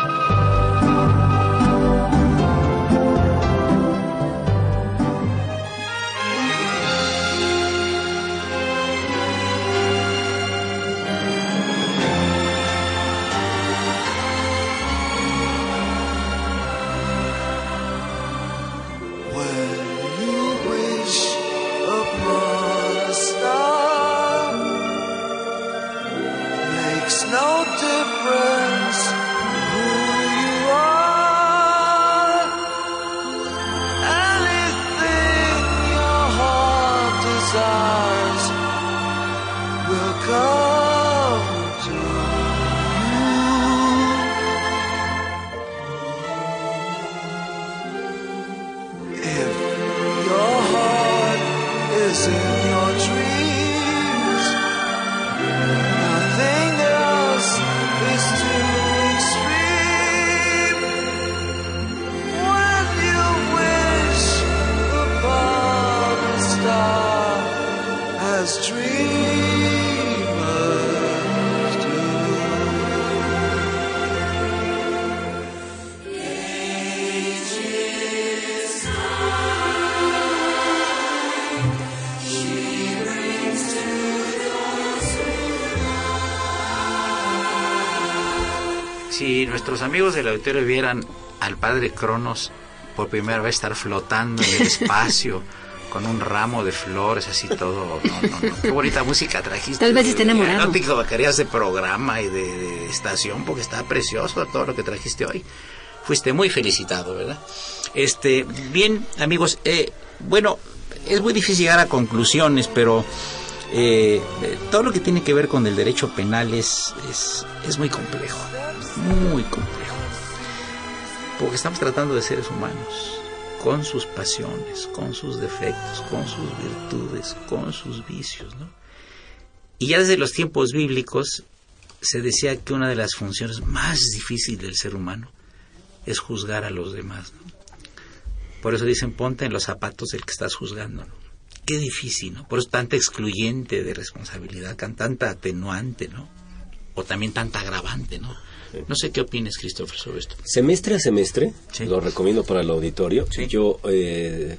Nuestros amigos del auditorio vieran al padre Cronos por primera vez estar flotando en el espacio con un ramo de flores, así todo. No, no, no. Qué bonita música trajiste. Tal vez esté enamorado. No te equivocarías de programa y de, de, estación porque está precioso todo lo que trajiste hoy. Fuiste muy felicitado, ¿verdad? Este, bien, amigos, eh, bueno, es muy difícil llegar a conclusiones, pero eh, todo lo que tiene que ver con el derecho penal es, es, es muy complejo, muy complejo. Porque estamos tratando de seres humanos, con sus pasiones, con sus defectos, con sus virtudes, con sus vicios, ¿no? Y ya desde los tiempos bíblicos se decía que una de las funciones más difíciles del ser humano es juzgar a los demás, ¿no? Por eso dicen, ponte en los zapatos del que estás juzgando, ¿no? Qué difícil, ¿no? Por eso tanta excluyente de responsabilidad, tanta atenuante, ¿no? O también tanta agravante, ¿no? No sé qué opinas, Christopher, sobre esto. Semestre a semestre, sí. lo recomiendo para el auditorio. Sí. Yo eh,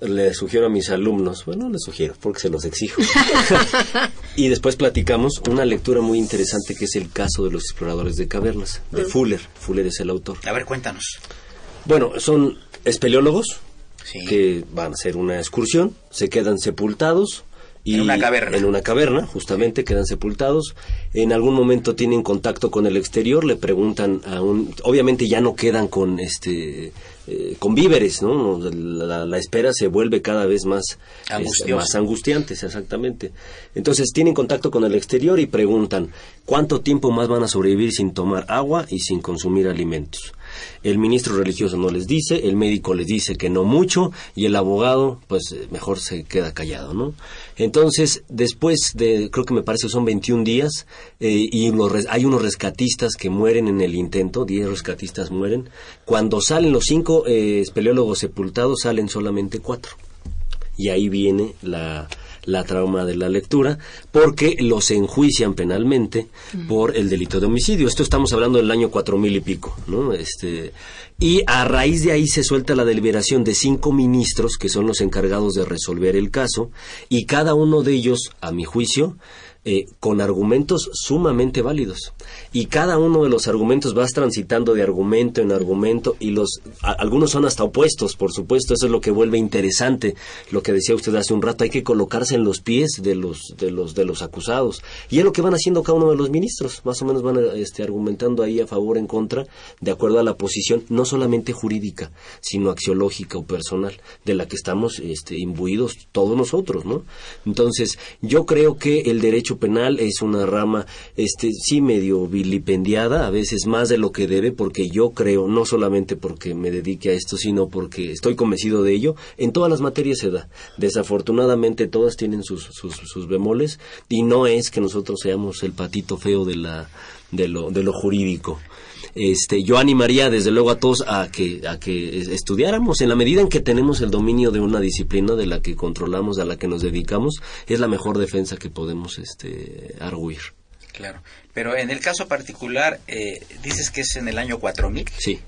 le sugiero a mis alumnos, bueno, les sugiero porque se los exijo. y después platicamos una lectura muy interesante que es el caso de los exploradores de cavernas, de Fuller. Fuller es el autor. A ver, cuéntanos. Bueno, son espeleólogos sí. que van a hacer una excursión, se quedan sepultados y en una caverna. En una caverna, justamente, quedan sepultados. En algún momento tienen contacto con el exterior, le preguntan a un... Obviamente ya no quedan con este... Eh, con víveres, ¿no? La, la, espera se vuelve cada vez más, es, más angustiante, exactamente. Entonces tienen contacto con el exterior y preguntan cuánto tiempo más van a sobrevivir sin tomar agua y sin consumir alimentos. El ministro religioso no les dice, el médico les dice que no mucho y el abogado pues mejor se queda callado, ¿no? Entonces, después de, creo que me parece que son 21 días, eh, y los, hay unos rescatistas que mueren en el intento, 10 rescatistas mueren. Cuando salen los cinco eh, espeleólogos sepultados, salen solamente cuatro. Y ahí viene la, la trauma de la lectura, porque los enjuician penalmente por el delito de homicidio. Esto estamos hablando del año cuatro mil y pico, ¿no? Este, y a raíz de ahí se suelta la deliberación de cinco ministros, que son los encargados de resolver el caso, y cada uno de ellos, a mi juicio, eh, con argumentos sumamente válidos. Y cada uno de los argumentos vas transitando de argumento en argumento y los algunos son hasta opuestos, por supuesto, eso es lo que vuelve interesante lo que decía usted hace un rato, hay que colocarse en los pies de los de los de los acusados. Y es lo que van haciendo cada uno de los ministros, más o menos van este argumentando ahí a favor en contra de acuerdo a la posición no solamente jurídica, sino axiológica o personal de la que estamos este imbuidos todos nosotros, ¿no? Entonces, yo creo que el derecho penal es una rama, este, sí medio vilipendiada, a veces más de lo que debe, porque yo creo, no solamente porque me dedique a esto, sino porque estoy convencido de ello, en todas las materias se da. Desafortunadamente todas tienen sus, sus, sus bemoles y no es que nosotros seamos el patito feo de la, de lo, de lo jurídico. Este, yo animaría desde luego a todos a que, a que estudiáramos en la medida en que tenemos el dominio de una disciplina de la que controlamos, a la que nos dedicamos, es la mejor defensa que podemos este, arguir. Claro, pero en el caso particular, eh, dices que es en el año 4000. Sí.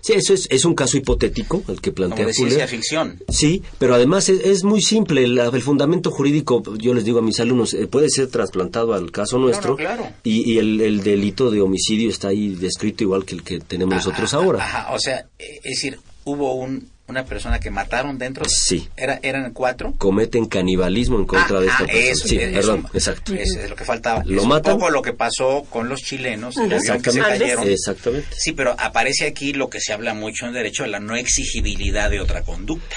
Sí, eso es, es un caso hipotético el que plantea Como de Fuller. ciencia ficción. Sí, pero además es, es muy simple. El, el fundamento jurídico, yo les digo a mis alumnos, eh, puede ser trasplantado al caso nuestro. claro. Y, y el, el delito de homicidio está ahí descrito igual que el que tenemos nosotros ahora. Ajá, o sea, eh, es decir, hubo un, una persona que mataron dentro. Sí. Era, eran cuatro. Cometen canibalismo en contra Ah, de esta ah, persona. eso, sí, eso, perdón, exacto. Es, es lo que faltaba. Lo es matan. un poco lo que pasó con los chilenos, que se Exactamente. cayeron. Exactamente. Sí, pero aparece aquí lo que se habla mucho en derecho de la no exigibilidad de otra conducta.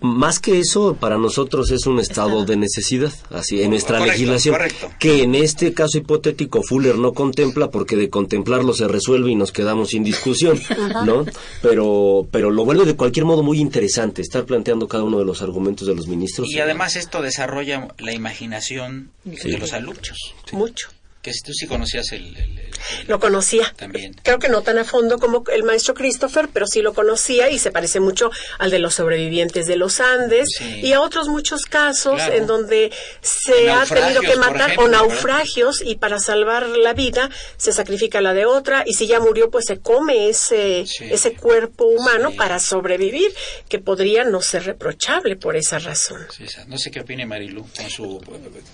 Más que eso, para nosotros es un estado de necesidad, así en nuestra Correcto, legislación, correcto. que en este caso hipotético Fuller no contempla porque de contemplarlo se resuelve y nos quedamos sin discusión, ¿no? Pero, pero lo vuelve de cualquier modo muy interesante estar planteando cada uno de los argumentos de los ministros. Y además esto desarrolla la imaginación de los alumnos. Mucho. Que si tú sí conocías el... el- el- Lo conocía. También. Creo que no tan a fondo como el maestro Christopher, pero sí lo conocía y se parece mucho al de los sobrevivientes de los Andes Sí. y a otros muchos casos Claro. en donde se ha tenido que matar ejemplo, o ¿verdad? naufragios y para salvar la vida se sacrifica la de otra y si ya murió pues se come ese, Sí. ese cuerpo humano Sí. para sobrevivir que podría no ser reprochable por esa razón. No sé qué opine Marilu, con su,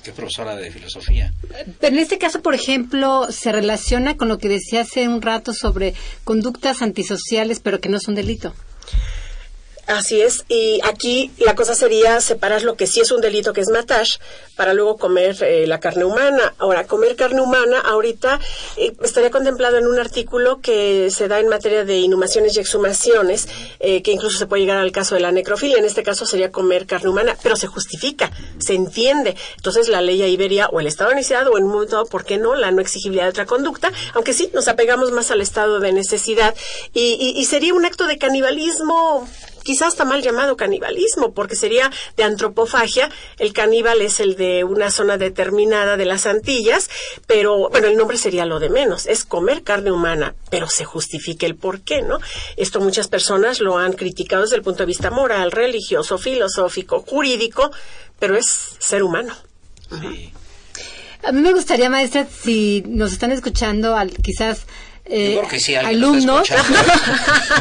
que es profesora de filosofía. Pero en este caso, por ejemplo, se relaciona con lo que decía hace un rato sobre conductas antisociales, pero que no son delito. Así es, y aquí la cosa sería separar lo que sí es un delito, que es matar, para luego comer eh, la carne humana. Ahora, comer carne humana ahorita eh, estaría contemplado en un artículo que se da en materia de inhumaciones y exhumaciones, eh, que incluso se puede llegar al caso de la necrofilia. En este caso sería comer carne humana, pero se justifica, se entiende. Entonces la ley ahí vería o el estado de necesidad o en un momento ¿por qué no? La no exigibilidad de otra conducta, aunque sí nos apegamos más al estado de necesidad. Y, y- y sería un acto de canibalismo quizás está mal llamado canibalismo, porque sería de antropofagia. El caníbal es el de una zona determinada de las Antillas, pero bueno, el nombre sería lo de menos, es comer carne humana, pero se justifica el por qué, ¿no? Esto muchas personas lo han criticado desde el punto de vista moral, religioso, filosófico, jurídico, pero es ser humano. Sí. A mí me gustaría, maestra, si nos están escuchando, al, quizás eh, Yo creo que sí, alguien nos alumnos. escuchando.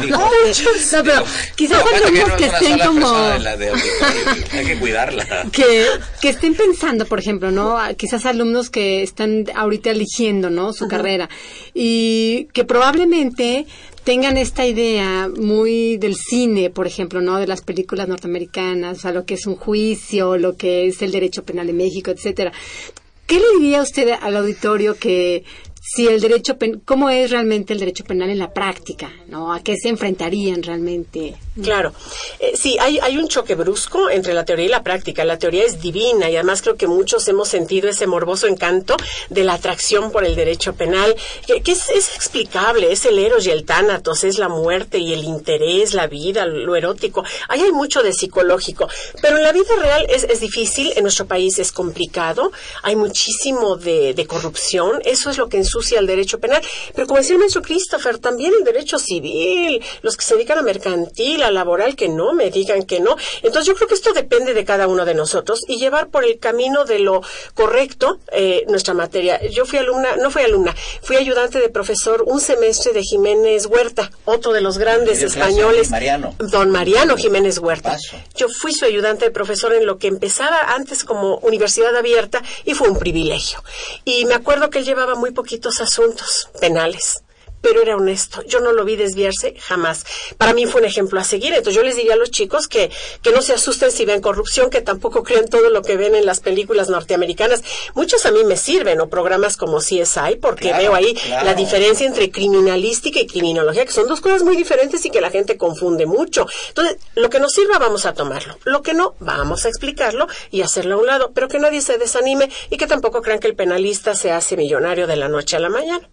Digo, no, pero quizás No, alumnos no que estén como de la de hay que cuidarla. que, que estén pensando, por ejemplo, ¿no? Quizás alumnos que están ahorita eligiendo, ¿no? Su carrera y que probablemente tengan esta idea muy del cine, por ejemplo, ¿no? De las películas norteamericanas, o sea, lo que es un juicio, lo que es el derecho penal en México, etcétera. ¿Qué le diría usted al auditorio que si el derecho pen- cómo es realmente el derecho penal en la práctica, ¿no? ¿A qué se enfrentarían realmente? Claro. Eh, sí, hay, hay un choque brusco entre la teoría y la práctica. La teoría es divina y además creo que muchos hemos sentido ese morboso encanto de la atracción por el derecho penal, que, es, es explicable, es el eros y el tánatos, es la muerte y el interés, la vida, lo erótico. Ahí hay mucho de psicológico, pero en la vida real es, difícil, en nuestro país es complicado, hay muchísimo de, corrupción, eso es lo que ensucia el derecho penal. Pero como decía el Christopher, también el derecho civil, los que se dedican a mercantil, a laboral, que no me digan que no. Entonces yo creo que esto depende de cada uno de nosotros y llevar por el camino de lo correcto eh, nuestra materia. Yo fui alumna, no fui alumna, fui ayudante de profesor un semestre de Jiménez Huerta, otro de los grandes españoles. Mariano. Don Mariano Jiménez Huerta. Paso. Yo fui su ayudante de profesor en lo que empezaba antes como universidad abierta y fue un privilegio. Y me acuerdo que él llevaba muy poquitos asuntos penales pero era honesto. Yo no lo vi desviarse jamás. Para mí fue un ejemplo a seguir. Entonces yo les diría a los chicos que, que no se asusten si ven corrupción, que tampoco crean todo lo que ven en las películas norteamericanas. Muchos a mí me sirven, o programas como CSI, porque veo ahí la diferencia entre criminalística y criminología, que son dos cosas muy diferentes y que la gente confunde mucho. Entonces, lo que nos sirva vamos a tomarlo. Lo que no, vamos a explicarlo y hacerlo a un lado, pero que nadie se desanime y que tampoco crean que el penalista se hace millonario de la noche a la mañana.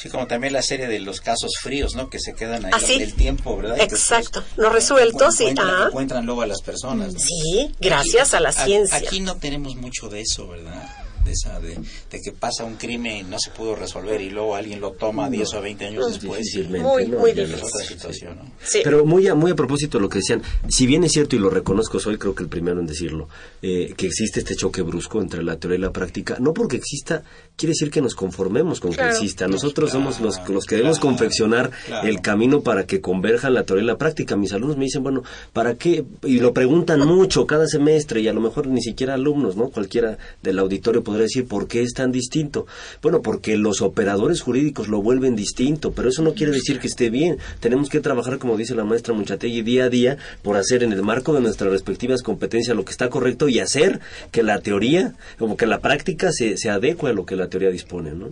Sí, como también la serie de los casos fríos, ¿no? Que se quedan ahí Así. en el tiempo, ¿verdad? Exacto. No resueltos y- encuentran, ah. encuentran luego a las personas. ¿no? Sí, gracias a la ciencia. Aquí no tenemos mucho de eso, ¿verdad? De, esa, de, de que pasa un crimen y no se pudo resolver y luego alguien lo toma 10 o 20 años después. Muy, ¿no? muy no- difícil. otra situación, ¿no? Sí. Pero muy a, muy a propósito de lo que decían, si bien es cierto y lo reconozco, soy creo que el primero en decirlo, eh, que existe este choque brusco entre la teoría y la práctica, no porque exista, quiere decir que nos conformemos con Claro. que exista. Nosotros Claro, somos los, los que debemos claro, confeccionar claro. el camino para que converjan la teoría y la práctica. Mis alumnos me dicen, bueno, ¿para qué? Y lo preguntan mucho cada semestre y a lo mejor ni siquiera alumnos, ¿no? Cualquiera del auditorio podría decir, ¿por qué es tan distinto? Bueno, porque los operadores jurídicos lo vuelven distinto, pero eso no quiere decir que esté bien. Tenemos que trabajar, como dice la maestra Muchategui, día a día por hacer en el marco de nuestras respectivas competencias lo que está correcto y hacer que la teoría, como que la práctica se, se adecue a lo que la teoría dispone, ¿no?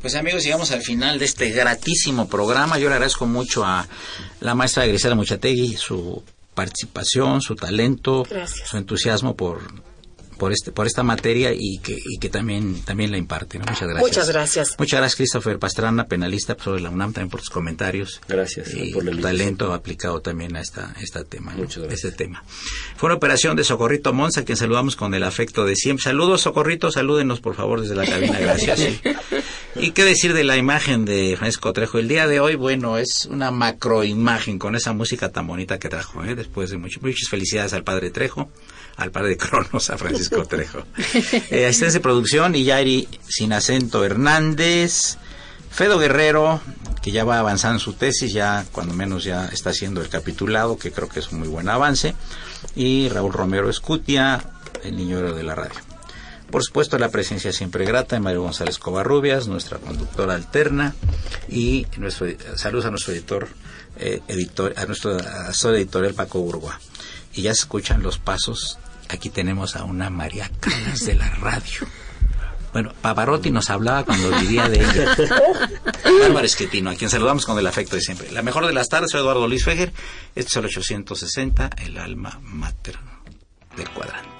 Pues amigos, llegamos al final de este gratísimo programa. Yo le agradezco mucho a la maestra Grisela Muchategui su participación, su talento, Gracias. su entusiasmo por por este por esta materia y que y que también también la imparte. ¿no? Muchas gracias. Muchas gracias. Muchas gracias Christopher Pastrana, penalista sobre la UNAM también por tus comentarios. Gracias y por invitación. talento aplicado también a esta este tema. ¿no? Muchas gracias. Este tema. Fue una operación de Socorrito Monza, a quien saludamos con el afecto de siempre. Saludos, Socorrito, salúdenos por favor desde la cabina, gracias. Y qué decir de la imagen de Francisco Trejo. El día de hoy, bueno, es una macroimagen con esa música tan bonita que trajo, ¿eh? después de mucho, muchas felicidades al padre Trejo, al padre de Cronos, a Francisco Trejo. Eh, asistencia de producción, Yairi Sin Acento Hernández, Fedo Guerrero, que ya va avanzando su tesis, ya cuando menos ya está haciendo el capitulado, que creo que es un muy buen avance, y Raúl Romero Escutia, el niño de la radio. Por supuesto, la presencia siempre grata de Mario González Covarrubias, nuestra conductora alterna, y nuestro, saludos a nuestro editor, eh, editor a nuestro asesor editorial Paco Urgua. Y ya se escuchan los pasos. Aquí tenemos a una María Calas de la radio. Bueno, Pavarotti nos hablaba cuando vivía de ella. Bárbara Esquetino, a quien saludamos con el afecto de siempre. La mejor de las tardes, soy Eduardo Luis Fejer. Este es el 860, el alma mater del cuadrante.